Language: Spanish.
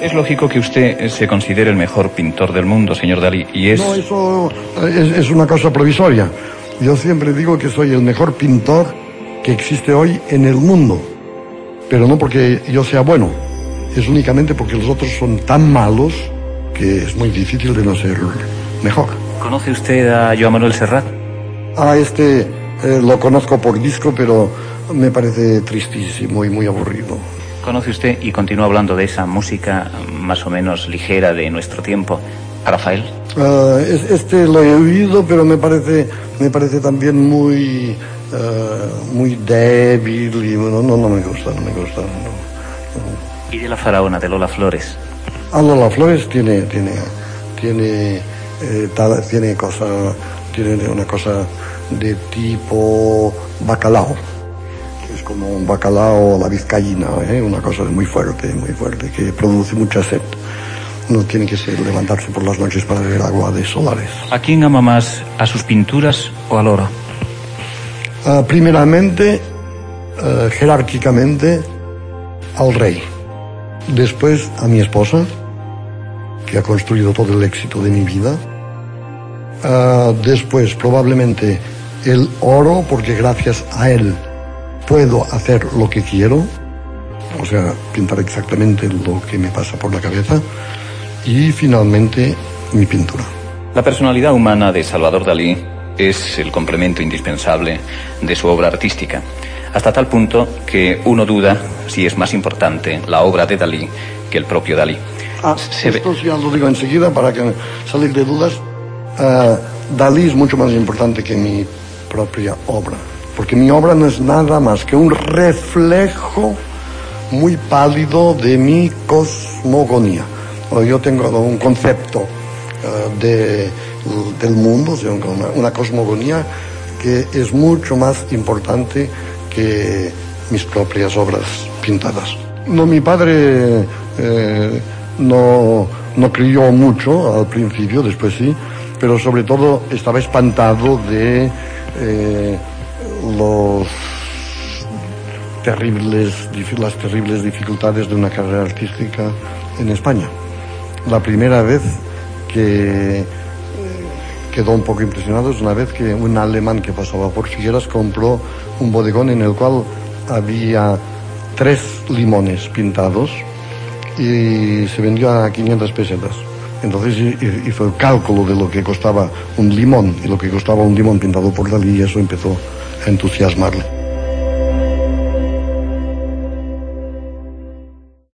Es lógico que usted se considere el mejor pintor del mundo, señor Dalí, y es... No, eso es, es una cosa provisoria. Yo siempre digo que soy el mejor pintor que existe hoy en el mundo, pero no porque yo sea bueno, es únicamente porque los otros son tan malos que es muy difícil de no ser mejor. ¿Conoce usted a Joan Manuel Serrat? A este eh, lo conozco por disco, pero me parece tristísimo y muy aburrido. ¿Conoce usted y continúa hablando de esa música más o menos ligera de nuestro tiempo? ¿A Rafael? Es- este lo he oído, pero me parece, me parece también muy, ah, muy débil y no, no, no me gusta, no me gusta. no. ¿Y de la faraona de Lola Flores? Ah, Lola Flores tiene, tiene, tiene, eh, tiene cosa, tiene una cosa de tipo bacalao. Es como un bacalao a la vizcaína, ¿eh? una cosa muy fuerte, muy fuerte, que produce mucha sed. No tiene que ser levantarse por las noches para beber agua de solares. ¿A quién ama más? ¿A sus pinturas o a Lora? Ah, primeramente, eh, jerárquicamente, al rey. Después a mi esposa, que ha construido todo el éxito de mi vida. Ah, después, probablemente, el oro, porque gracias a él puedo hacer lo que quiero. O sea, pintar exactamente lo que me pasa por la cabeza. Y finalmente, mi pintura. La personalidad humana de Salvador Dalí es el complemento indispensable de su obra artística, hasta tal punto que uno duda si es más importante la obra de Dalí que el propio Dalí. Ah, Se ve- esto ya lo digo enseguida para que salir de dudas. Ah, Dalí es mucho más importante que mi propia obra, porque mi obra no es nada más que un reflejo muy pálido de mi cosmogonía. Yo tengo un concepto ah, de, del mundo, una cosmogonía que es mucho más importante que mis propias obras pintadas. No, mi padre eh, no, no creyó mucho al principio, después sí, pero sobre todo estaba espantado de eh, los terribles, las terribles dificultades de una carrera artística en España. La primera vez que eh, quedó un poco impresionado es una vez que un alemán que pasaba por Figueras compró un bodegón en el cual había tres limones pintados y se vendió a 500 pesetas. Entonces hi- hi- hizo el cálculo de lo que costaba un limón y lo que costaba un limón pintado por Dalí y eso empezó a entusiasmarle.